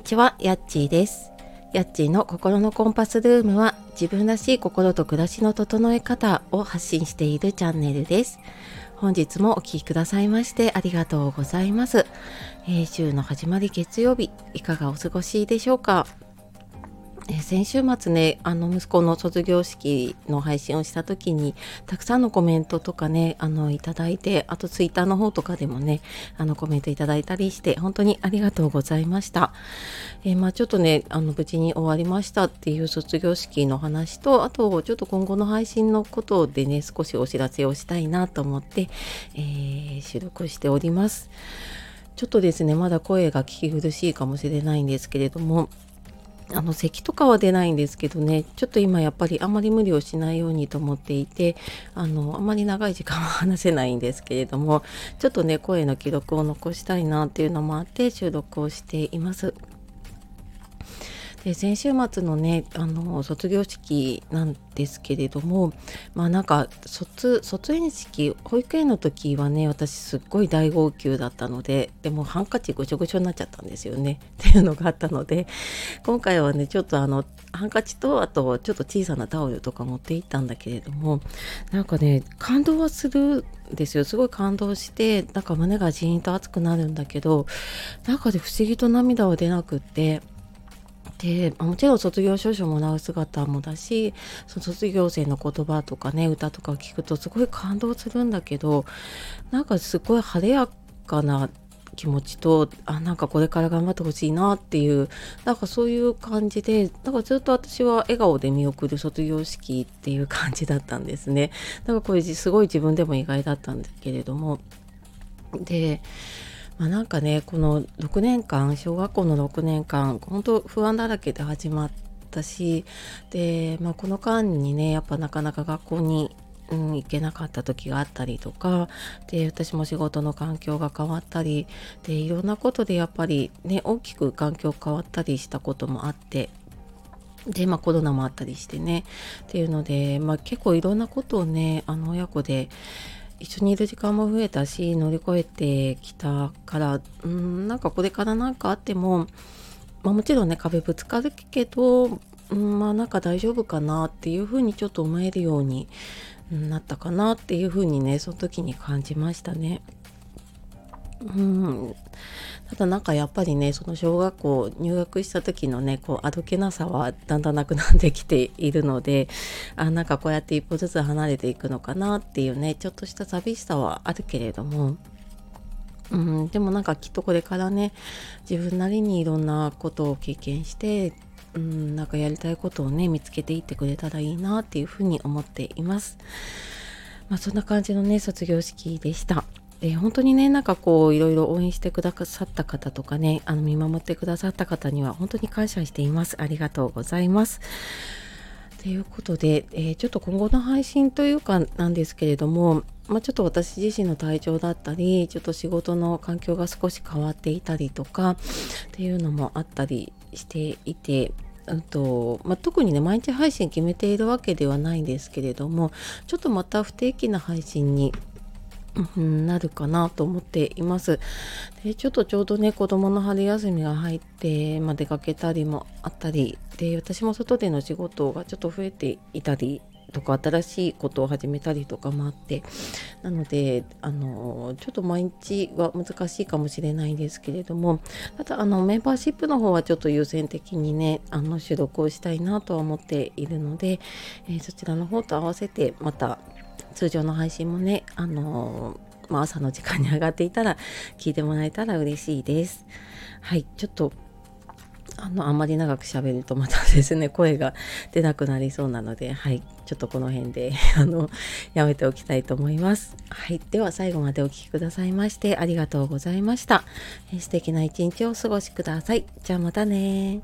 にちは、やっちーです。やっちーの心のコンパスルームは自分らしい心と暮らしの整え方を発信しているチャンネルです。本日もお聴きくださいましてありがとうございます。えー、週の始まり月曜日、いかがお過ごしでしょうか？え先週末ねあの息子の卒業式の配信をした時にたくさんのコメントとかねあのいただいてあとツイッターの方とかでもねあのコメントいただいたりして本当にありがとうございました、えー、まあ、ちょっとねあの無事に終わりましたっていう卒業式の話とあとちょっと今後の配信のことでね少しお知らせをしたいなと思って、えー、収録しております。ちょっとですねまだ声が聞き苦しいかもしれないんですけれどもあの咳とかは出ないんですけどねちょっと今やっぱりあまり無理をしないようにと思っていてあのあまり長い時間は話せないんですけれどもちょっとね声の記録を残したいなっていうのもあって収録をしています。で先週末のねあの卒業式なんですけれどもまあなんか卒卒園式保育園の時はね私すっごい大号泣だったのででもハンカチぐちょぐちょになっちゃったんですよね。っていうのがあったので今回はねちょっとあのハンカチとあとちょっと小さなタオルとか持って行ったんだけれどもなんかね感動はするですよ。すごい感動してなんか胸がジーンと熱くなるんだけど中で不思議と涙は出なくってでもちろん卒業証書もらう姿もだしその卒業生の言葉とかね歌とかを聞くとすごい感動するんだけどなんかすごい晴れやかな気持ちとあなんかこれから頑張ってほしいなっていうなんかそういう感じでだかずっと私は笑顔で見送る卒業式っていう感じだったんですね。だかこれすごい自分でも意外だったんだけれども。でまあ、なんかねこの6年間小学校の6年間本当不安だらけで始まったしで、まあ、この間にねやっぱなかなか学校にうん、行けなかった時があったりとかで私も仕事の環境が変わったりでいろんなことでやっぱりね大きく環境変わったりしたこともあってでまあコロナもあったりしてねっていうので、まあ、結構いろんなことをねあの親子で一緒にいる時間も増えたし乗り越えてきたからうんなんかこれから何かあっても、まあ、もちろんね壁ぶつかるけど、うん、まあなんか大丈夫かなっていうふうにちょっと思えるようになったかなっていうふうにねその時に感じましたね。うんただなんかやっぱりねその小学校入学した時のねこうあどけなさはだんだんなくなってきているのであなんかこうやって一歩ずつ離れていくのかなっていうねちょっとした寂しさはあるけれどもうん、でもなんかきっとこれからね自分なりにいろんなことを経験してうん、なんかやりたいことをね見つけていってくれたらいいなっていうふうに思っています。まあ、そんな感じのね卒業式でした。で本当にねなんかこういろいろ応援してくださった方とかねあの見守ってくださった方には本当に感謝しています。ありがとうございます。ということで、えー、ちょっと今後の配信というかなんですけれども、まあ、ちょっと私自身の体調だったりちょっと仕事の環境が少し変わっていたりとかっていうのもあったりしていてうんとまあ、特にね毎日配信決めているわけではないんですけれどもちょっとまた不定期な配信に、なるかなと思っています。でちょっとちょうどね子供の春休みが入って、まあ、出かけたりもあったりで私も外での仕事がちょっと増えていたりとか新しいことを始めたりとかもあってなのであのちょっと毎日は難しいかもしれないんですけれどもただあのメンバーシップの方はちょっと優先的にねあの収録をしたいなとは思っているので、えー、そちらの方と合わせてまた通常の配信もね、あのー、まあ、朝の時間に上がっていたら聞いてもらえたら嬉しいです。はい、ちょっとあの、あんまり長く喋るとまたですね、声が出なくなりそうなので、はい、ちょっとこの辺で、あの、やめておきたいと思います。はい、では最後までお聴きくださいましてありがとうございました。え素敵な一日をお過ごしください。じゃあまたね